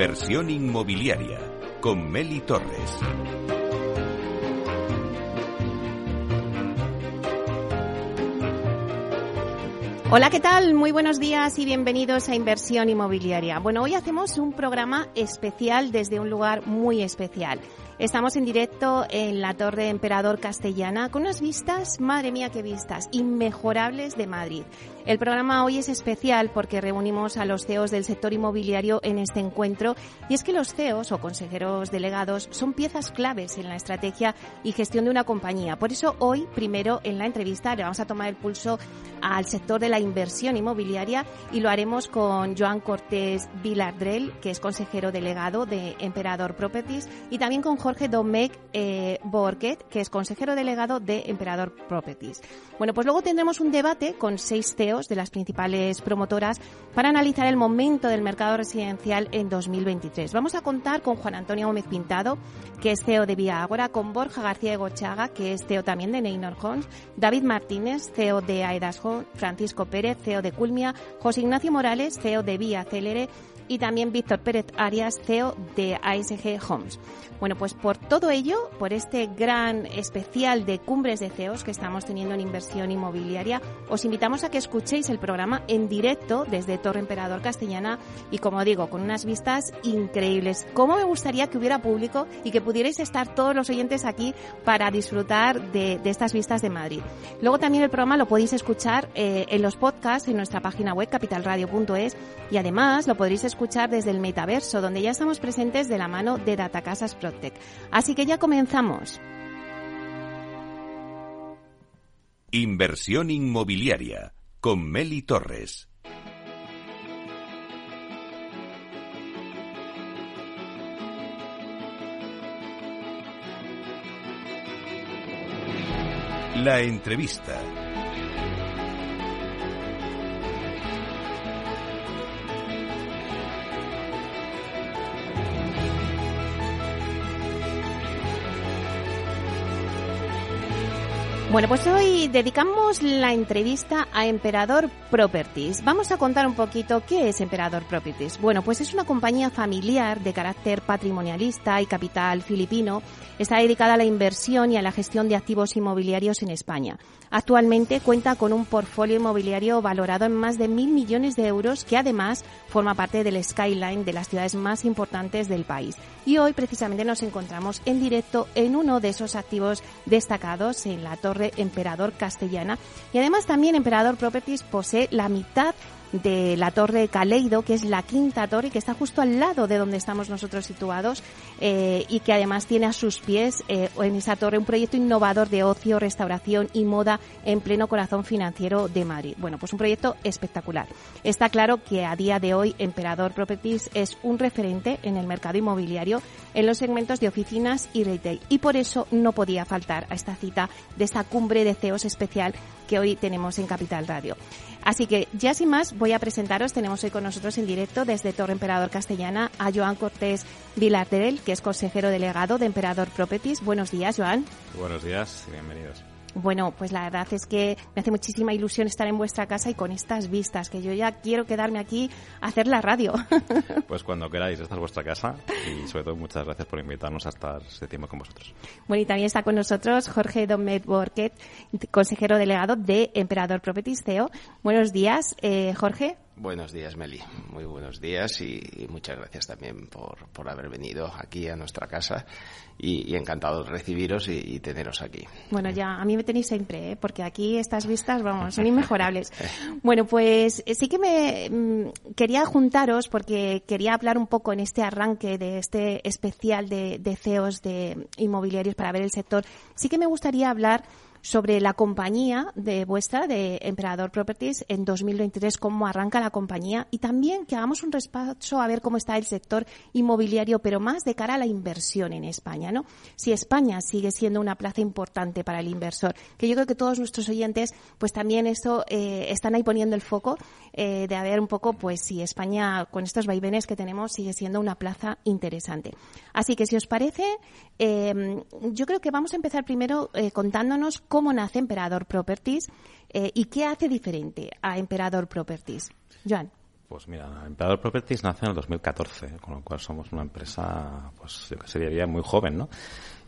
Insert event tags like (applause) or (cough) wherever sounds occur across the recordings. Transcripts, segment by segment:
Inversión inmobiliaria con Meli Torres. Hola, ¿qué tal? Muy buenos días y bienvenidos a Inversión Inmobiliaria. Bueno, hoy hacemos un programa especial desde un lugar muy especial. Estamos en directo en la Torre Emperador Castellana con unas vistas, madre mía qué vistas, inmejorables de Madrid. El programa hoy es especial porque reunimos a los CEOs del sector inmobiliario en este encuentro y es que los CEOs o consejeros delegados son piezas claves en la estrategia y gestión de una compañía. Por eso hoy, primero en la entrevista, le vamos a tomar el pulso al sector de la inversión inmobiliaria y lo haremos con Joan Cortés Vilardrell, que es consejero delegado de Emperador Properties, y también con Jorge Domecq eh, Borquet, que es consejero delegado de Emperador Properties. Bueno, pues luego tendremos un debate con seis CEOs de las principales promotoras para analizar el momento del mercado residencial en 2023. Vamos a contar con Juan Antonio Gómez Pintado, que es CEO de Vía Ágora, con Borja García de Gochaga, que es CEO también de Neynor Homes, David Martínez, CEO de Aedas Francisco Pérez, CEO de Culmia, José Ignacio Morales, CEO de Vía Celere y también Víctor Pérez Arias, CEO de ASG Homes. Bueno, pues por todo ello, por este gran especial de cumbres de CEOs que estamos teniendo en inversión inmobiliaria, os invitamos a que escuchéis el programa en directo desde Torre Emperador Castellana y, como digo, con unas vistas increíbles. ¿Cómo me gustaría que hubiera público y que pudierais estar todos los oyentes aquí para disfrutar de, estas vistas de Madrid? Luego también el programa lo podéis escuchar eh, en los podcasts en nuestra página web capitalradio.es y además lo podréis escuchar desde el metaverso, donde ya estamos presentes de la mano de Datacasas Pro Así que ya comenzamos. Inversión inmobiliaria con Meli Torres. La entrevista. Bueno, pues hoy dedicamos la entrevista a Emperador Properties. Vamos a contar un poquito qué es Emperador Properties. Bueno, pues es una compañía familiar de carácter patrimonialista y capital filipino. Está dedicada a la inversión y a la gestión de activos inmobiliarios en España. Actualmente cuenta con un portfolio inmobiliario valorado en más de mil millones de euros que además forma parte del skyline de las ciudades más importantes del país. Y hoy precisamente nos encontramos en directo en uno de esos activos destacados en la Torre Emperador Castellana. Y además también Emperador Properties posee la mitad de la Torre Caleido, que es la quinta torre que está justo al lado de donde estamos nosotros situados eh, y que además tiene a sus pies eh, en esa torre un proyecto innovador de ocio, restauración y moda en pleno corazón financiero de Madrid. Bueno, pues un proyecto espectacular. Está claro que a día de hoy Emperador Properties es un referente en el mercado inmobiliario en los segmentos de oficinas y retail y por eso no podía faltar a esta cita de esta cumbre de CEOs especial que hoy tenemos en Capital Radio. Así que ya sin más voy a presentaros, tenemos hoy con nosotros en directo desde Torre Emperador Castellana a Joan Cortés Vilardel, que es consejero delegado de Emperador Properties. Buenos días, Joan. Buenos días y bienvenidos. Bueno, pues la verdad es que me hace muchísima ilusión estar en vuestra casa y con estas vistas, que yo ya quiero quedarme aquí a hacer la radio. (laughs) Pues cuando queráis, esta es vuestra casa y sobre todo muchas gracias por invitarnos a estar este tiempo con vosotros. Bueno, y también está con nosotros Jorge Domet Borquet, consejero delegado de Emperador Properties CEO. Buenos días, eh, Jorge. Buenos días, Meli. Muy buenos días y, muchas gracias también por, por, haber venido aquí a nuestra casa y, encantado de recibiros y, teneros aquí. Bueno, ya, a mí me tenéis siempre, ¿eh? porque aquí estas vistas, vamos, son (laughs) inmejorables. bueno, pues sí que me mm, quería juntaros porque quería hablar un poco en este arranque de este especial de, de CEOs de inmobiliarios para ver el sector. Sí que me gustaría hablar sobre la compañía de vuestra, de Emperador Properties, en 2023, cómo arranca la compañía y también que hagamos un respacho a ver cómo está el sector inmobiliario, pero más de cara a la inversión en España, ¿no? Si España sigue siendo una plaza importante para el inversor, que yo creo que todos nuestros oyentes, pues también eso, eh, están ahí poniendo el foco eh, de a ver un poco, pues si España, con estos vaivenes que tenemos, sigue siendo una plaza interesante. Así que si os parece, eh, yo creo que vamos a empezar primero contándonos cómo nace Emperador Properties eh, y qué hace diferente a Emperador Properties. Joan. Pues mira, Emperador Properties nace en el 2014, con lo cual somos una empresa, pues yo que se diría muy joven, ¿no?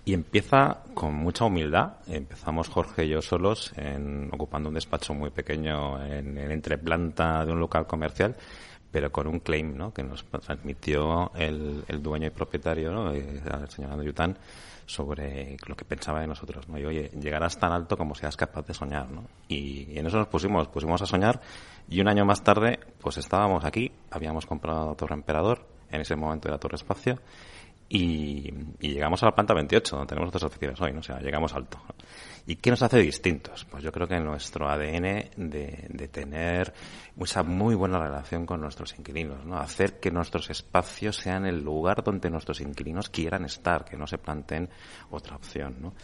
Y empieza con mucha humildad. Empezamos Jorge y yo solos, en, ocupando un despacho muy pequeño en, en entreplanta de un local comercial, pero con un claim, ¿no? Que nos transmitió el, el dueño y propietario, ¿no? Eh, el señor Andrew Tan, sobre lo que pensaba de nosotros, ¿no? Y oye, llegarás tan alto como seas capaz de soñar, ¿no? Y, en eso nos pusimos, pusimos a soñar y un año más tarde, pues estábamos aquí, habíamos comprado la Torre Emperador, en ese momento era Torre Espacio, y, y, llegamos a la planta 28, donde tenemos otras oficinas hoy, ¿no? O sea, llegamos alto. ¿Y qué nos hace distintos? Pues yo creo que nuestro ADN de, de tener esa muy buena relación con nuestros inquilinos, ¿no? Hacer que nuestros espacios sean el lugar donde nuestros inquilinos quieran estar, que no se planteen otra opción, ¿no?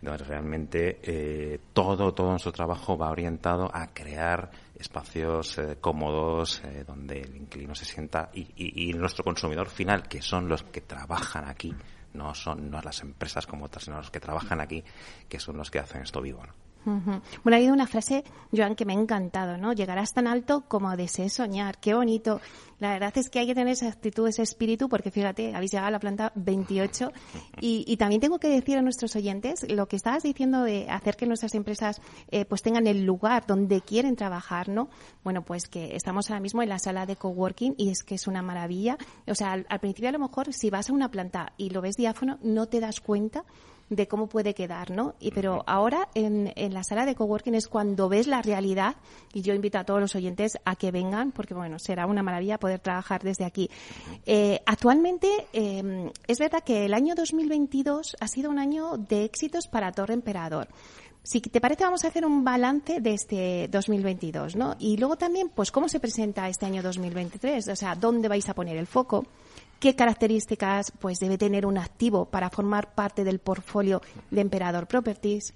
Entonces, realmente, eh, todo, todo nuestro trabajo va orientado a crear espacios eh, cómodos eh, donde el inquilino se sienta y, y, y, nuestro consumidor final, que son los que trabajan aquí, no son no las empresas como otras, sino los que trabajan aquí, que son los que hacen esto vivo. ¿no? Bueno, ha habido una frase, Joan, que me ha encantado, ¿no? Llegarás tan alto como desees soñar. Qué bonito. La verdad es que hay que tener esa actitud, ese espíritu, porque fíjate, habéis llegado a la planta 28. Y, y también tengo que decir a nuestros oyentes lo que estabas diciendo de hacer que nuestras empresas eh, pues tengan el lugar donde quieren trabajar, ¿no? Bueno, pues que estamos ahora mismo en la sala de coworking y es que es una maravilla. O sea, al, al principio a lo mejor si vas a una planta y lo ves diáfono, no te das cuenta de cómo puede quedar, ¿no? Y pero ahora en, en, la sala de coworking es cuando ves la realidad y yo invito a todos los oyentes a que vengan porque bueno será una maravilla poder trabajar desde aquí. Eh, actualmente eh, es verdad que el año 2022 ha sido un año de éxitos para Torre Emperador. Si te parece, vamos a hacer un balance de este 2022, ¿no? Y luego también, pues, cómo se presenta este año 2023, o sea, dónde vais a poner el foco qué características pues debe tener un activo para formar parte del portfolio de Emperador Properties.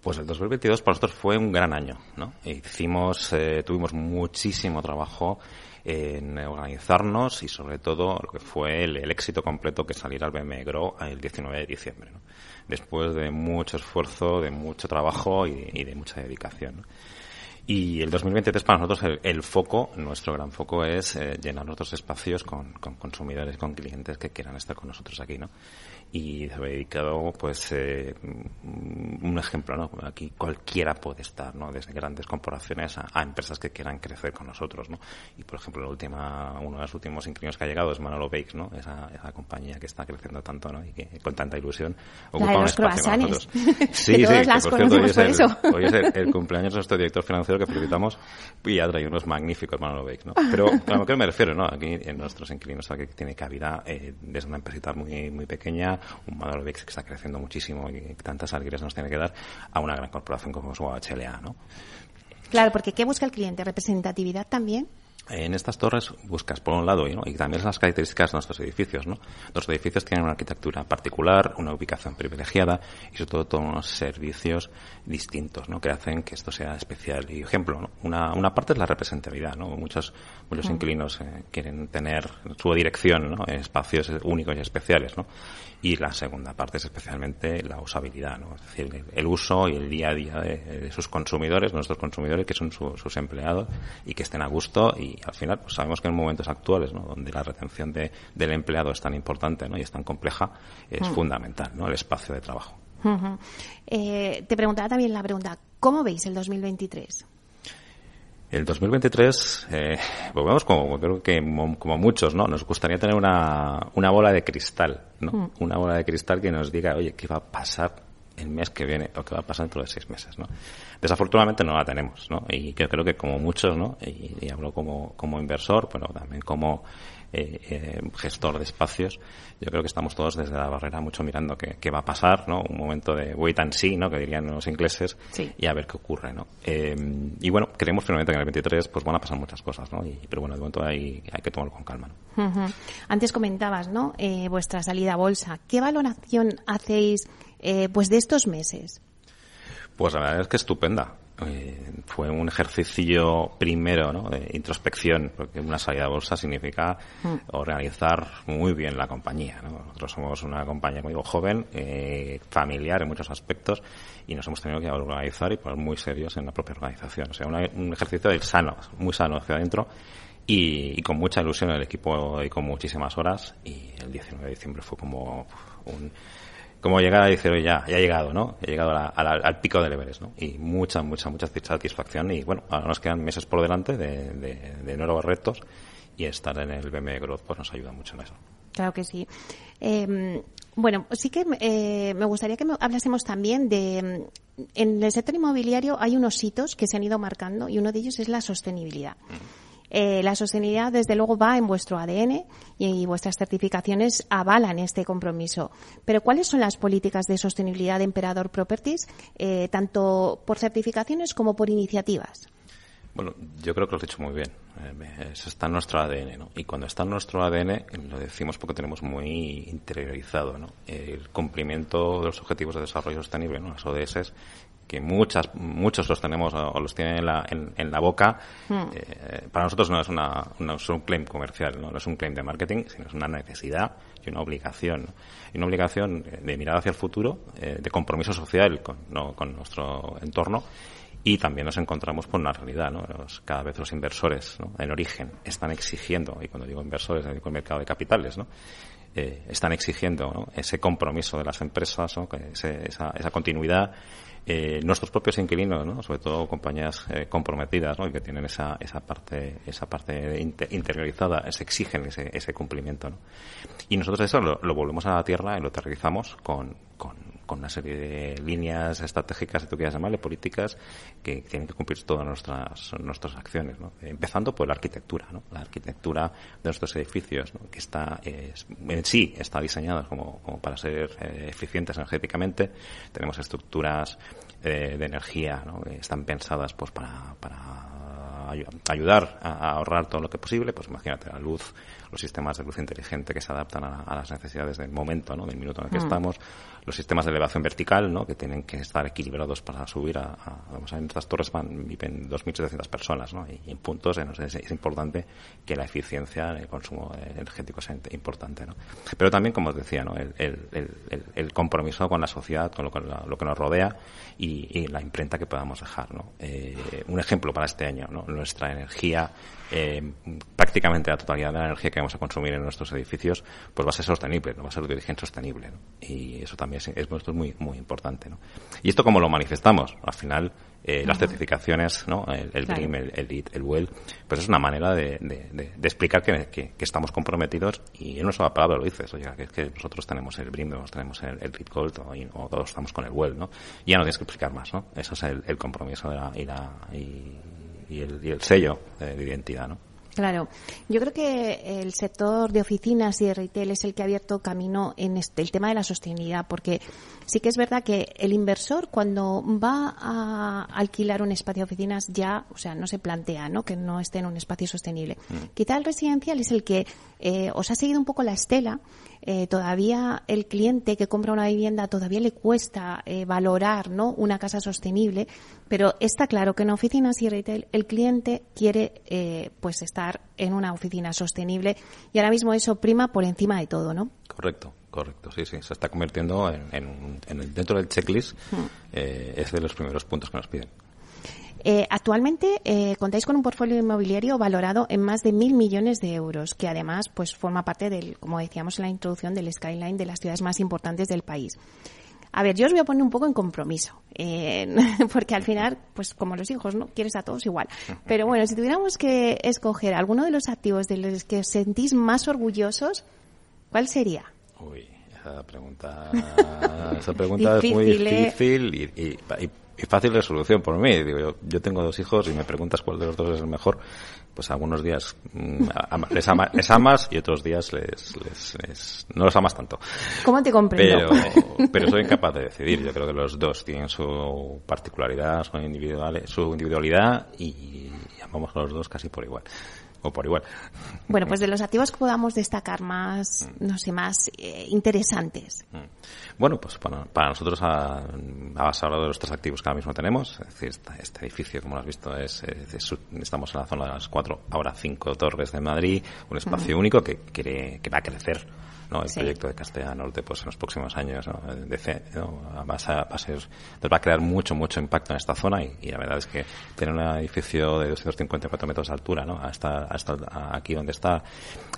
Pues el 2022 para nosotros fue un gran año, ¿no? Hicimos, eh, tuvimos muchísimo trabajo en organizarnos y sobre todo lo que fue el, el éxito completo que saliera al BME Grow el 19 de diciembre, ¿no? Después de mucho esfuerzo, de mucho trabajo y, y de mucha dedicación. ¿no? Y el 2023 para nosotros el, foco, nuestro gran foco es eh, llenar nuestros espacios con, con, consumidores, con clientes que quieran estar con nosotros aquí, ¿no? Y se ha dedicado, pues, eh, un ejemplo, ¿no? Aquí cualquiera puede estar, ¿no? Desde grandes corporaciones a, a, empresas que quieran crecer con nosotros, ¿no? Y, por ejemplo, la última, uno de los últimos inquilinos que ha llegado es Manolo Bakes, ¿no? Esa, esa compañía que está creciendo tanto, ¿no? Y que con tanta ilusión ocupa la de los un espacio con nosotros. (laughs) Sí, sí, que, por cierto, hoy es, el, hoy es el, el cumpleaños de nuestro director financiero que felicitamos y ha traído unos magníficos Manolo Bakes, ¿no? Pero (laughs) a lo que me refiero, ¿no? Aquí en nuestros inquilinos aquí tiene cabida eh, desde una empresita muy, muy pequeña, un Manolo Bakes que está creciendo muchísimo y tantas alegrías nos tiene que dar a una gran corporación como es HLA, ¿no? Claro, porque ¿qué busca el cliente? ¿Representatividad también? En estas torres buscas, por un lado, ¿no? y también las características de nuestros edificios. ¿no? Los edificios tienen una arquitectura particular, una ubicación privilegiada y sobre todo todos unos servicios distintos ¿no? que hacen que esto sea especial. Y ejemplo, ¿no? una, una parte es la representatividad. ¿no? Muchos, muchos inquilinos eh, quieren tener su dirección ¿no? en espacios únicos y especiales. ¿no? Y la segunda parte es especialmente la usabilidad, ¿no? es decir, el, el uso y el día a día de, de, sus consumidores, nuestros consumidores, que son su, sus empleados y que estén a gusto y al final pues sabemos que en momentos actuales ¿no? donde la retención de, del empleado es tan importante ¿no? y es tan compleja es uh -huh. fundamental ¿no? el espacio de trabajo uh -huh. eh, te preguntaba también la pregunta ¿cómo veis el 2023? El 2023, eh, volvemos como, creo que como muchos, ¿no? Nos gustaría tener una, una bola de cristal, ¿no? Mm. Una bola de cristal que nos diga, oye, ¿qué va a pasar el mes que viene o qué va a pasar dentro de seis meses, ¿no? Desafortunadamente no la tenemos, ¿no? Y yo creo que como muchos, ¿no? Y, y hablo como, como inversor, pero también como eh, eh, gestor de espacios, yo creo que estamos todos desde la barrera mucho mirando qué, qué va a pasar, ¿no? Un momento de wait and see, ¿no? Que dirían los ingleses, sí. y a ver qué ocurre, ¿no? Eh, y bueno, creemos finalmente que en el 23 pues van a pasar muchas cosas, ¿no? Y, pero bueno, de momento hay, hay que tomarlo con calma, ¿no? Uh -huh. Antes comentabas, ¿no? Eh, vuestra salida a bolsa. ¿Qué valoración hacéis eh, pues de estos meses? Pues la verdad es que estupenda. Eh, fue un ejercicio primero ¿no? de introspección, porque una salida a bolsa significa mm. organizar muy bien la compañía. ¿no? Nosotros somos una compañía, como digo, joven, eh, familiar en muchos aspectos, y nos hemos tenido que organizar y poner muy serios en la propia organización. O sea, una, un ejercicio del sano, muy sano hacia adentro, y, con mucha ilusión el equipo y con muchísimas horas y el 19 de diciembre fue como un como llegar a decir, ya, ya he llegado, ¿no? He llegado al pico del Everest, ¿no? Y mucha, mucha, mucha satisfacción y bueno, ahora nos quedan meses por delante de, de, nuevos retos y estar en el BME Growth pues nos ayuda mucho en eso. Claro que sí. Em, bueno, sí que eh, me gustaría que hablásemos también de... En el sector inmobiliario hay unos hitos que se han ido marcando y uno de ellos es la sostenibilidad. Eh, la sostenibilidad, desde luego, va en vuestro ADN y, vuestras certificaciones avalan este compromiso. Pero, ¿cuáles son las políticas de sostenibilidad de Emperador Properties, eh, tanto por certificaciones como por iniciativas? Bueno, yo creo que lo has dicho muy bien. Eh, eso está en nuestro ADN, ¿no? Y cuando está en nuestro ADN, lo decimos porque tenemos muy interiorizado, ¿no? El cumplimiento de los objetivos de desarrollo sostenible, ¿no? Las ODS, que muchas, muchos los tenemos o los tienen en la, en, la boca, hmm. eh, para nosotros no es, una, no es un claim comercial, ¿no? es un claim de marketing, sino es una necesidad y una obligación. Y una obligación de mirar hacia el futuro, eh, de compromiso social con, ¿no? con nuestro entorno y también nos encontramos con una realidad, ¿no? cada vez los inversores ¿no? en origen están exigiendo, y cuando digo inversores, digo el mercado de capitales, ¿no? Eh, están exigiendo ese compromiso de las empresas, ¿no? esa, esa continuidad eh, nuestros propios inquilinos, ¿no? sobre todo compañías eh, comprometidas y que tienen esa, esa parte, esa parte interiorizada, se exigen ese, ese cumplimiento. ¿no? Y nosotros eso lo, lo, volvemos a la tierra y lo aterrizamos con, con, con una serie de líneas estratégicas, si tú quieras llamarle, políticas, que tienen que cumplir todas nuestras, nuestras acciones. Empezando por la arquitectura, ¿no? La arquitectura de nuestros edificios, que está, en sí está diseñada como, como para ser eh, eficientes energéticamente. Tenemos estructuras eh, de energía. Que están pensadas pues para, para ayudar a ahorrar todo lo que posible, pues imagínate la luz, los sistemas de luz inteligente que se adaptan a, las necesidades del momento, ¿no? del minuto en el que mm. estamos, los sistemas de elevación vertical, ¿no? que tienen que estar equilibrados para subir a, vamos a en estas torres van, viven 2.700 personas, ¿no? y, en puntos es, importante que la eficiencia en el consumo energético sea importante. ¿no? Pero también, como os decía, ¿no? el, el, el, el compromiso con la sociedad, con lo, con lo que nos rodea y, y, la imprenta que podamos dejar. ¿no? Eh, un ejemplo para este año, ¿no? Nuestra energía eh, prácticamente la totalidad de la energía que vamos a consumir en nuestros edificios pues va a ser sostenible, no va a ser de origen sostenible. Y eso también es, es, muy, muy importante. ¿no? ¿Y esto cómo lo manifestamos? Al final, eh, las certificaciones, ¿no? el, el BRIM, el, el el WELL, pues es una manera de, de, de, explicar que, que, que, estamos comprometidos y en una sola palabra lo dices, oye, que, que nosotros tenemos el BRIM, tenemos el, el Gold o, todos estamos con el WELL, ¿no? Y ya no tienes que explicar más, ¿no? Eso es el, compromiso de la, y, la, y, y el, y el sello de, identidad, ¿no? Claro, yo creo que el sector de oficinas y de retail es el que ha abierto camino en este, el tema de la sostenibilidad, porque sí que es verdad que el inversor cuando va a alquilar un espacio de oficinas ya, o sea, no se plantea, ¿no? Que no esté en un espacio sostenible. Mm. Quizá el residencial es el que eh, os ha seguido un poco la estela eh, todavía el cliente que compra una vivienda todavía le cuesta eh, valorar ¿no? una casa sostenible, pero está claro que en oficinas y retail el cliente quiere eh, pues estar en una oficina sostenible y ahora mismo eso prima por encima de todo, ¿no? Correcto. Correcto, sí, sí. Se está convirtiendo en, en, en dentro del checklist, hmm. es de los primeros puntos que nos piden. Eh, actualmente eh, contáis con un portfolio inmobiliario valorado en más de mil millones de euros, que además pues forma parte del, como decíamos en la introducción, del skyline de las ciudades más importantes del país. A ver, yo os voy a poner un poco en compromiso, eh, (laughs) porque al final, pues como los hijos, ¿no? Quieres a todos igual. Pero bueno, si tuviéramos que escoger alguno de los activos de los que os sentís más orgullosos, ¿cuál sería? Uy, esa pregunta, esa pregunta es muy difícil y, y, y y fácil de solución por mí. Digo, yo, tengo dos hijos y me preguntas cuál de los dos es el mejor. Pues algunos días mm, les, amas y otros días les, les, no los amas tanto. ¿Cómo te comprendo? Pero, pero soy incapaz de decidir. Yo creo que los dos tienen su particularidad, su, individuales, su individualidad y amamos a los dos casi por igual o por igual. Bueno, pues de los activos que podamos destacar más, mm. no sé, más eh, interesantes. Mm. Bueno, pues para, para nosotros ha, hablado de los tres activos que ahora mismo tenemos. Es decir, este, edificio, como lo has visto, es, estamos en la zona de las cuatro, ahora cinco torres de Madrid, un espacio único que, quiere, que va a crecer ¿no? El proyecto de Castilla Norte, pues en los próximos años, ¿no? Va, a, va, ser, va a crear mucho, mucho impacto en esta zona y, la verdad es que tener un edificio de 254 metros de altura, ¿no? A, esta, aquí donde está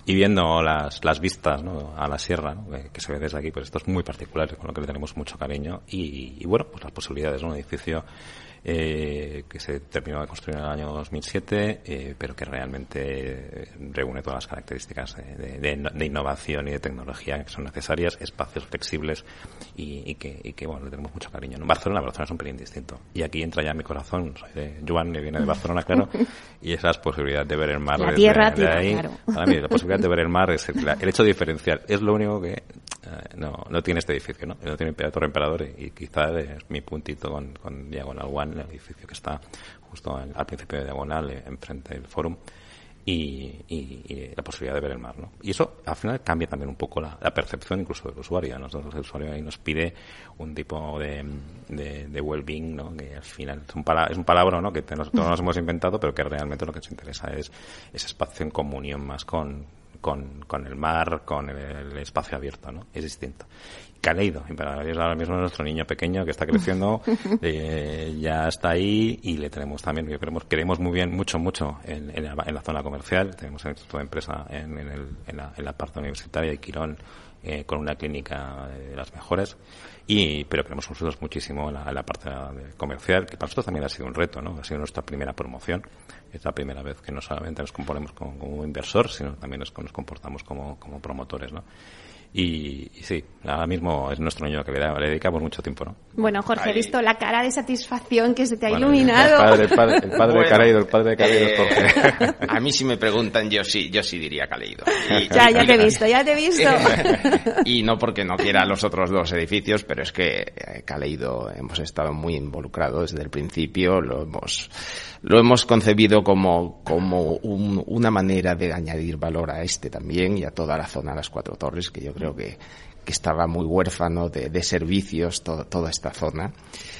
y viendo las, las vistas ¿no? a la sierra que, se ve desde aquí, pues esto es muy particular, con lo que le tenemos mucho cariño y, y bueno, pues las posibilidades de un edificio eh, que se terminó de construir en el año 2007, eh, pero que realmente reúne todas las características de, innovación y de tecnología que son necesarias, espacios flexibles y, que, que, bueno, le tenemos mucho cariño. En Barcelona, Barcelona es un pelín distinto. Y aquí entra ya mi corazón, soy de Juan, que viene de Barcelona, claro, (laughs) y esas posibilidades de ver el mar. La tierra, ahí, Para mí, la posibilidad de ver el mar es el, hecho diferencial. Es lo único que eh, no, no tiene este edificio, ¿no? No tiene Torre Emperador y, quizás es mi puntito con, con Diagonal One, el edificio que está justo al principio de Diagonal, eh, enfrente del Fórum. Y, la posibilidad de ver el mar, ¿no? Y eso al final cambia también un poco la, percepción incluso del usuario. Nosotros el usuario ahí nos pide un tipo de, de, well-being, ¿no? Que al final es un, es un palabra, ¿no? Que nosotros nos hemos inventado, pero que realmente lo que nos interesa es ese espacio en comunión más con, con, con el mar, con el, espacio abierto, ¿no? Es distinto. Caleido, ahora mismo nuestro niño pequeño que está (laughs) creciendo, eh, ya está ahí y le tenemos también, queremos, queremos muy bien, mucho, mucho en, en, la, zona comercial, tenemos el de empresa en, en, el, en, la, en la parte universitaria y Quirón eh, con una clínica de las mejores. Y pero queremos nosotros muchísimo la, la parte comercial que para nosotros también ha sido un reto no ha sido nuestra primera promoción. Es la primera vez que no solamente nos componemos como, como inversor sino también nos, nos comportamos como, como promotores no y, sí, ahora mismo es nuestro niño que le, dedicamos mucho tiempo, ¿no? Bueno, Jorge, he visto la cara de satisfacción que se te ha iluminado. El padre, el padre, de Caleido, el padre de Caleido es Jorge. (laughs) A mí si me preguntan, yo sí, yo sí diría Caleido. ya, ya te he visto, ya te he visto. (laughs) y no porque no quiera los otros dos edificios, pero es que eh, Caleido hemos estado muy involucrados desde el principio, lo hemos lo hemos concebido como, como una manera de añadir valor a este también y a toda la zona de las Cuatro Torres, que yo creo que, que estaba muy huérfano de, de servicios toda esta zona.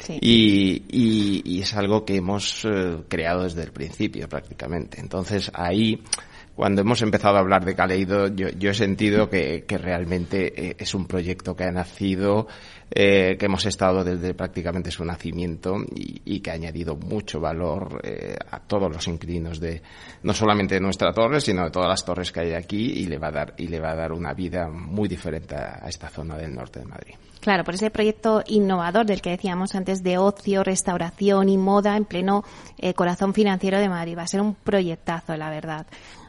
Y, y, es algo que hemos eh, creado desde el principio prácticamente. Entonces ahí cuando hemos empezado a hablar de Caleido, yo, yo he sentido que, que realmente eh, es un proyecto que ha nacido, eh, que hemos estado desde prácticamente su nacimiento y, que ha añadido mucho valor eh, a todos los inquilinos de no solamente nuestra torre, sino de todas las torres que hay aquí y le va a dar y le va a dar una vida muy diferente a, a esta zona del norte de Madrid. Claro, por ese proyecto innovador del que decíamos antes de ocio, restauración y moda en pleno eh, corazón financiero de Madrid. Va a ser un proyectazo, la verdad.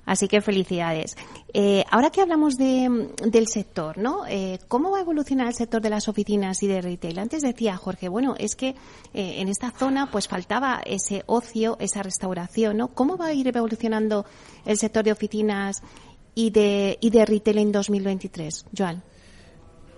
Así que felicidades. Eh, ahora que hablamos de, del sector, ¿no? Eh, ¿Cómo va a evolucionar el sector de las oficinas y de retail? Antes decía Jorge, bueno, es que eh, en esta zona pues faltaba ese ocio, esa restauración, ¿no? ¿Cómo va a ir evolucionando el sector de oficinas y de, y de retail en 2023, Joan?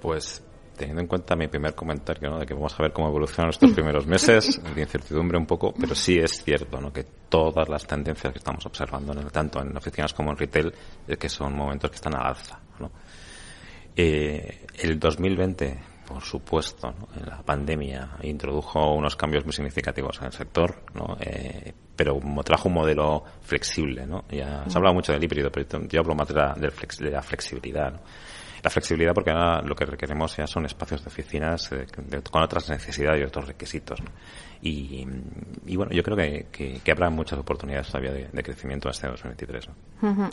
Pues teniendo en cuenta mi primer comentario, ¿no? de que vamos a ver cómo evolucionan estos primeros meses, (laughs) de incertidumbre un poco, pero sí es cierto ¿no? que todas las tendencias que estamos observando, tanto en oficinas como en retail, es que son momentos que están al alza. ¿no? Eh, el 2020, por supuesto, en la pandemia introdujo unos cambios muy significativos en el sector, ¿no? Eh, pero trajo un modelo flexible. ¿no? Ya se ha hablado mucho del híbrido, pero yo hablo más de la, de la flexibilidad. ¿no? La flexibilidad porque ahora lo que requeremos ya son espacios de oficinas eh, con otras necesidades y otros requisitos. Y, bueno, yo creo que, que, habrá muchas oportunidades todavía de, crecimiento hasta 2023.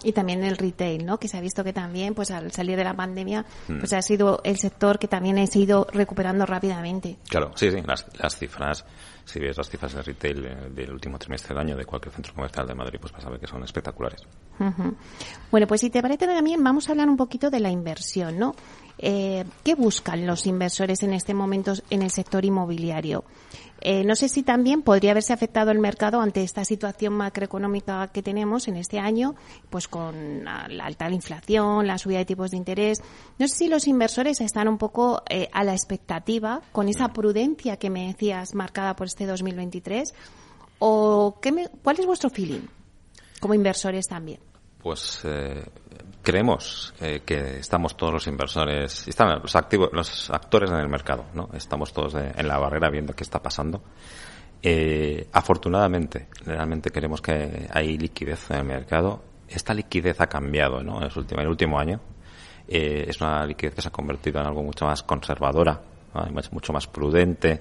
Y también el retail, ¿no? que se ha visto que también, pues al salir de la pandemia, mm. pues ha sido el sector que también ha ido recuperando rápidamente. Claro, sí, sí, las, las cifras si ves las cifras de retail eh, del último trimestre del año de cualquier centro comercial de Madrid, pues vas a ver que son espectaculares. Bueno, pues si te parece también, vamos a hablar un poquito de la inversión, ¿no? Eh, ¿Qué buscan los inversores en este momento en el sector inmobiliario? Eh, no sé si también podría haberse afectado el mercado ante esta situación macroeconómica que tenemos en este año, pues con la alta inflación, la subida de tipos de interés. No sé si los inversores están un poco eh, a la expectativa con esa prudencia que me decías marcada por este 2023 o qué me, cuál es vuestro feeling como inversores también. Pues eh, creemos eh, que estamos todos los inversores, están los activos, los actores en el mercado, ¿no? Estamos todos en la barrera viendo qué está pasando. Eh, afortunadamente, realmente queremos que hay liquidez en el mercado. Esta liquidez ha cambiado, ¿no? En el último, año. Eh, es una liquidez que se ha convertido en algo mucho más conservadora, mucho más prudente,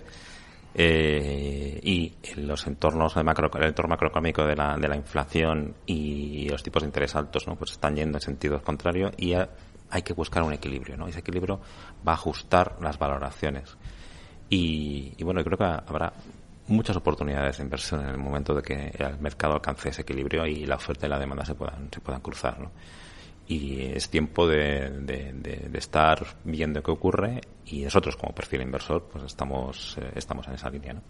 Eh, y los entornos de macro, el entorno macroeconómico de la, de la inflación y los tipos de interés altos, ¿no? Pues están yendo en sentido contrario y hay que buscar un equilibrio, ¿no? ese equilibrio va a ajustar las valoraciones. Y, y bueno, yo creo que habrá muchas oportunidades de inversión en el momento de que el mercado alcance ese equilibrio y la oferta y la demanda se puedan, se puedan cruzar, ¿no? Y es tiempo de, de, estar viendo qué ocurre y nosotros como perfil inversor pues estamos, eh, estamos en esa línea, ¿no?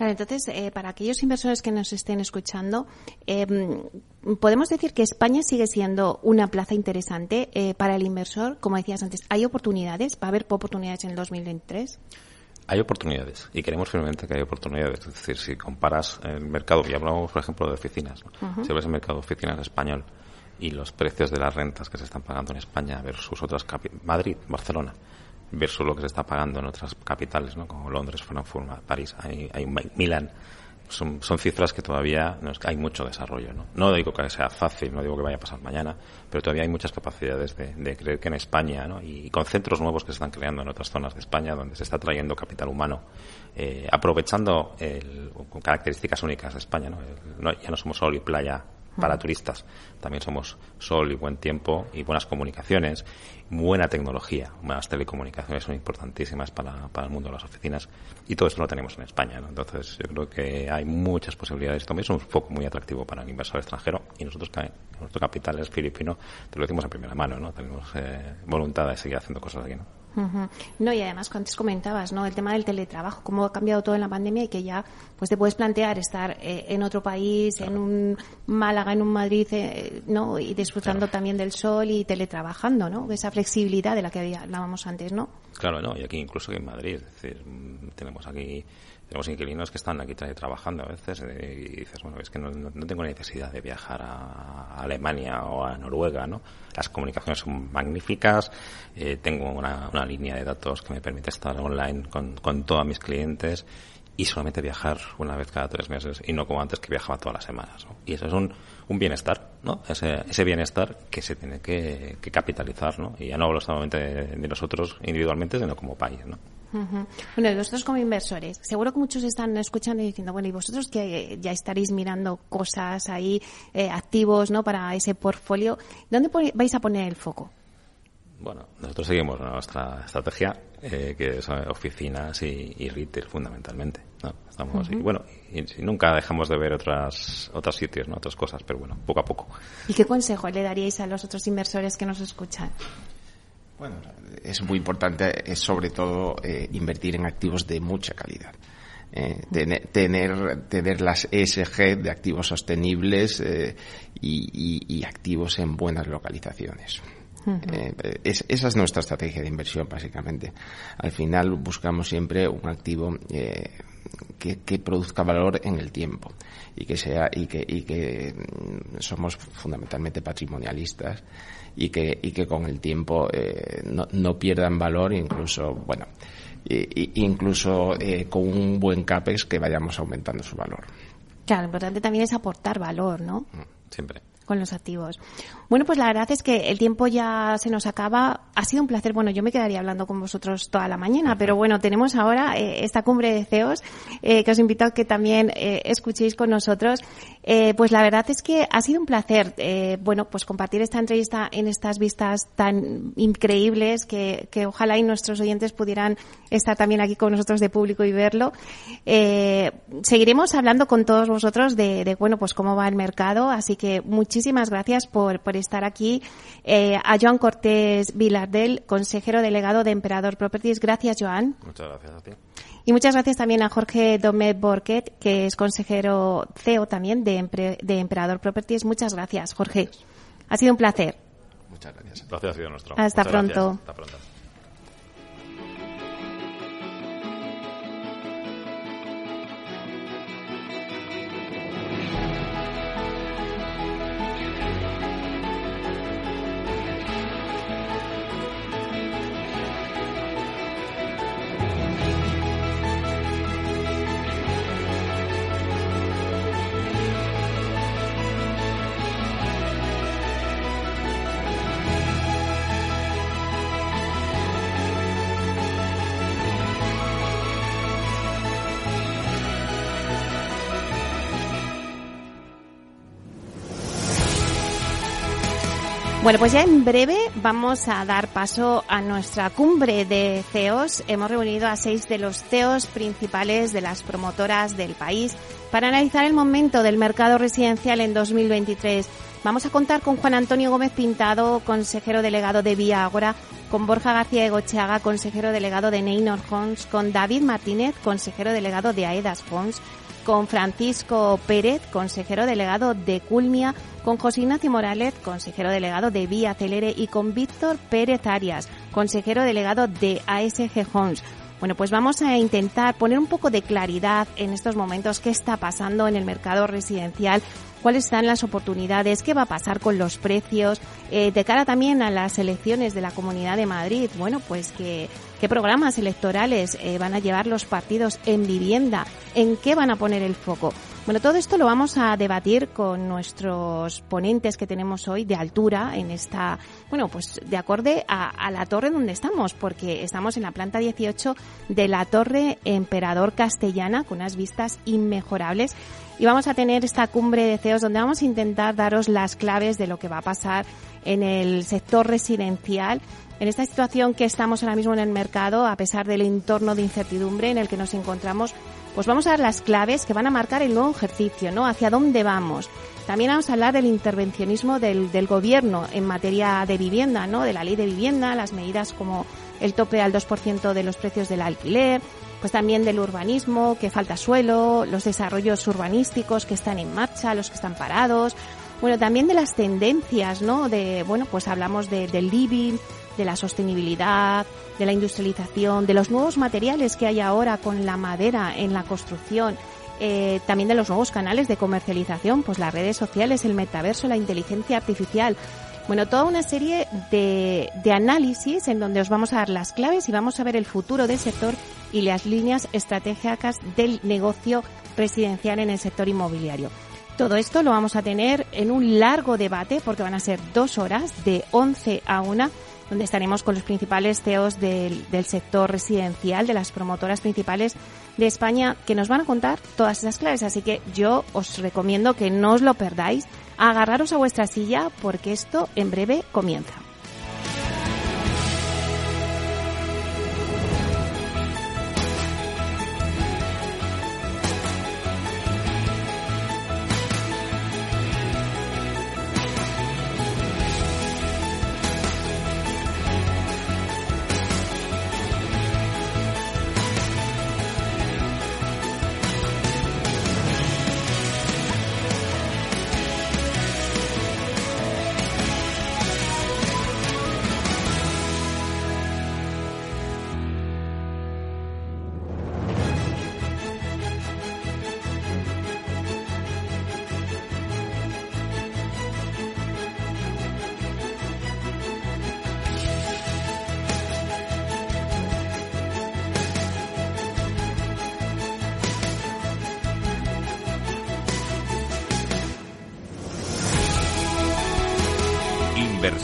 Claro, entonces, eh, para aquellos inversores que nos estén escuchando, eh, podemos decir que España sigue siendo una plaza interesante eh, para el inversor. Como decías antes, ¿hay oportunidades? ¿Va a haber oportunidades en el 2023? Hay oportunidades y queremos firmemente que hay oportunidades. Es decir, si comparas el mercado, y hablamos, por ejemplo, de oficinas, si ves el mercado de oficinas español y los precios de las rentas que se están pagando en España versus otras Madrid, Barcelona, versus lo que se está pagando en otras capitales, ¿no? como Londres, Frankfurt, París, hay, hay Milán, son, son cifras que todavía hay mucho desarrollo. ¿no? no digo que sea fácil, no digo que vaya a pasar mañana, pero todavía hay muchas capacidades de, de creer que en España, ¿no? y con centros nuevos que se están creando en otras zonas de España, donde se está trayendo capital humano, eh, aprovechando el, con características únicas de España. ¿no? ya no somos sol y playa para turistas. También somos sol y buen tiempo y buenas comunicaciones, buena tecnología. Buenas telecomunicaciones son importantísimas para, para el mundo de las oficinas y todo esto lo tenemos en España. Entonces yo creo que hay muchas posibilidades. También es un foco muy atractivo para el inversor extranjero y nosotros, nuestro capital es filipino, te lo decimos en primera mano. ¿no? Tenemos eh, voluntad de seguir haciendo cosas aquí. ¿no? No, y además, antes comentabas, ¿no? El tema del teletrabajo, cómo ha cambiado todo en la pandemia y que ya, pues te puedes plantear estar eh, en otro país, en un Málaga, en un Madrid, eh, ¿no? Y disfrutando también del sol y teletrabajando, ¿no? Esa flexibilidad de la que hablábamos antes, ¿no? Claro, no, y aquí incluso en Madrid, es decir, mm, tenemos aquí tenemos inquilinos que están aquí trabajando a veces eh, y dices, bueno, es que no, tengo necesidad de viajar a Alemania o a Noruega, ¿no? Las comunicaciones son magníficas, eh, tengo una, línea de datos que me permite estar online con, con todos mis clientes y solamente viajar una vez cada tres meses y no como antes que viajaba todas las semanas. ¿no? Y eso es un, un bienestar, ¿no? Ese, ese bienestar que se tiene que, que capitalizar, ¿no? Y ya no hablo solamente de nosotros individualmente, sino como país, ¿no? Bueno, y vosotros como inversores, seguro que muchos están escuchando y diciendo, bueno, y vosotros que ya estaréis mirando cosas ahí, eh, activos, ¿no? Para ese portfolio, ¿dónde vais a poner el foco? Bueno, nosotros seguimos nuestra estrategia, eh, que es oficinas y, y, retail fundamentalmente. ¿no? Estamos, y bueno, y, y, nunca dejamos de ver otras, otros sitios, ¿no? otras cosas, pero bueno, poco a poco. ¿Y qué consejo le daríais a los otros inversores que nos escuchan? Bueno, es muy importante, es sobre todo eh, invertir en activos de mucha calidad. Eh, tener, tener, tener, las ESG de activos sostenibles eh, y, y, y, activos en buenas localizaciones. Uh -huh. eh, es, esa es nuestra estrategia de inversión, básicamente. Al final buscamos siempre un activo eh, que, que, produzca valor en el tiempo y que sea y que, y que mm, somos fundamentalmente patrimonialistas y que, y que con el tiempo eh, no, no, pierdan valor, incluso, bueno, incluso eh, con un buen CAPEX que vayamos aumentando su valor. Claro, lo importante también es aportar valor, ¿no? Siempre con los activos. Bueno, pues la verdad es que el tiempo ya se nos acaba. Ha sido un placer. Bueno, yo me quedaría hablando con vosotros toda la mañana, pero bueno, tenemos ahora eh, esta cumbre de CEOs eh, que os invito a que también eh, escuchéis con nosotros. Eh, pues la verdad es que ha sido un placer, eh, bueno, pues compartir esta entrevista en estas vistas tan increíbles que, que ojalá y nuestros oyentes pudieran estar también aquí con nosotros de público y verlo. Eh, seguiremos hablando con todos vosotros de, de, bueno, pues cómo va el mercado, así que muchísimas gracias por, por estar aquí. Eh, a Joan Cortés Vilardel, consejero delegado de Emperador Properties. Gracias, Joan. Muchas gracias a ti. Y muchas gracias también a Jorge Domet Borquet, que es consejero CEO también de, Empre de Emperador Properties. Muchas gracias, Jorge. Gracias. Ha sido un placer. Muchas gracias. Gracias ha sido nuestro. Hasta muchas pronto. Gracias. Hasta pronto. Bueno, pues ya en breve vamos a dar paso a nuestra cumbre de CEOs. Hemos reunido a seis de los CEOs principales de las promotoras del país para analizar el momento del mercado residencial en 2023. Vamos a contar con Juan Antonio Gómez Pintado, consejero delegado de Vía Agora, con Borja García Egocheaga, consejero delegado de Neynor Homes, con David Martínez, consejero delegado de Aedas Homes, con Francisco Pérez, consejero delegado de Culmia, con José Ignacio Morales, consejero delegado de Vía Celere y con Víctor Pérez Arias, consejero delegado de ASG Homes. Bueno, pues vamos a intentar poner un poco de claridad en estos momentos qué está pasando en el mercado residencial, cuáles están las oportunidades, qué va a pasar con los precios, eh, de cara también a las elecciones de la Comunidad de Madrid. Bueno, pues que, qué programas electorales eh, van a llevar los partidos en vivienda, en qué van a poner el foco. Bueno, todo esto lo vamos a debatir con nuestros ponentes que tenemos hoy de altura en esta, bueno, pues de acorde a, la torre donde estamos, porque estamos en la planta 18 de la Torre Emperador Castellana con unas vistas inmejorables y vamos a tener esta cumbre de CEOs donde vamos a intentar daros las claves de lo que va a pasar en el sector residencial en esta situación que estamos ahora mismo en el mercado, a pesar del entorno de incertidumbre en el que nos encontramos, pues vamos a dar las claves que van a marcar el nuevo ejercicio, ¿no? Hacia dónde vamos. También vamos a hablar del intervencionismo del, del gobierno en materia de vivienda, ¿no? De la ley de vivienda, las medidas como el tope al 2% de los precios del alquiler, pues también del urbanismo, que falta suelo, los desarrollos urbanísticos que están en marcha, los que están parados, bueno, también de las tendencias, ¿no? De, bueno, pues hablamos de, del living, de la sostenibilidad, de la industrialización, de los nuevos materiales que hay ahora con la madera en la construcción, eh, también de los nuevos canales de comercialización, pues las redes sociales, el metaverso, la inteligencia artificial. Bueno, toda una serie de, de análisis en donde os vamos a dar las claves y vamos a ver el futuro del sector y las líneas estratégicas del negocio residencial en el sector inmobiliario. Todo esto lo vamos a tener en un largo debate porque van a ser dos horas de 11 a 1 donde estaremos con los principales CEOs del, del, sector residencial, de las promotoras principales de España, que nos van a contar todas esas claves. Así que yo os recomiendo que no os lo perdáis, agarraros a vuestra silla porque esto en breve comienza.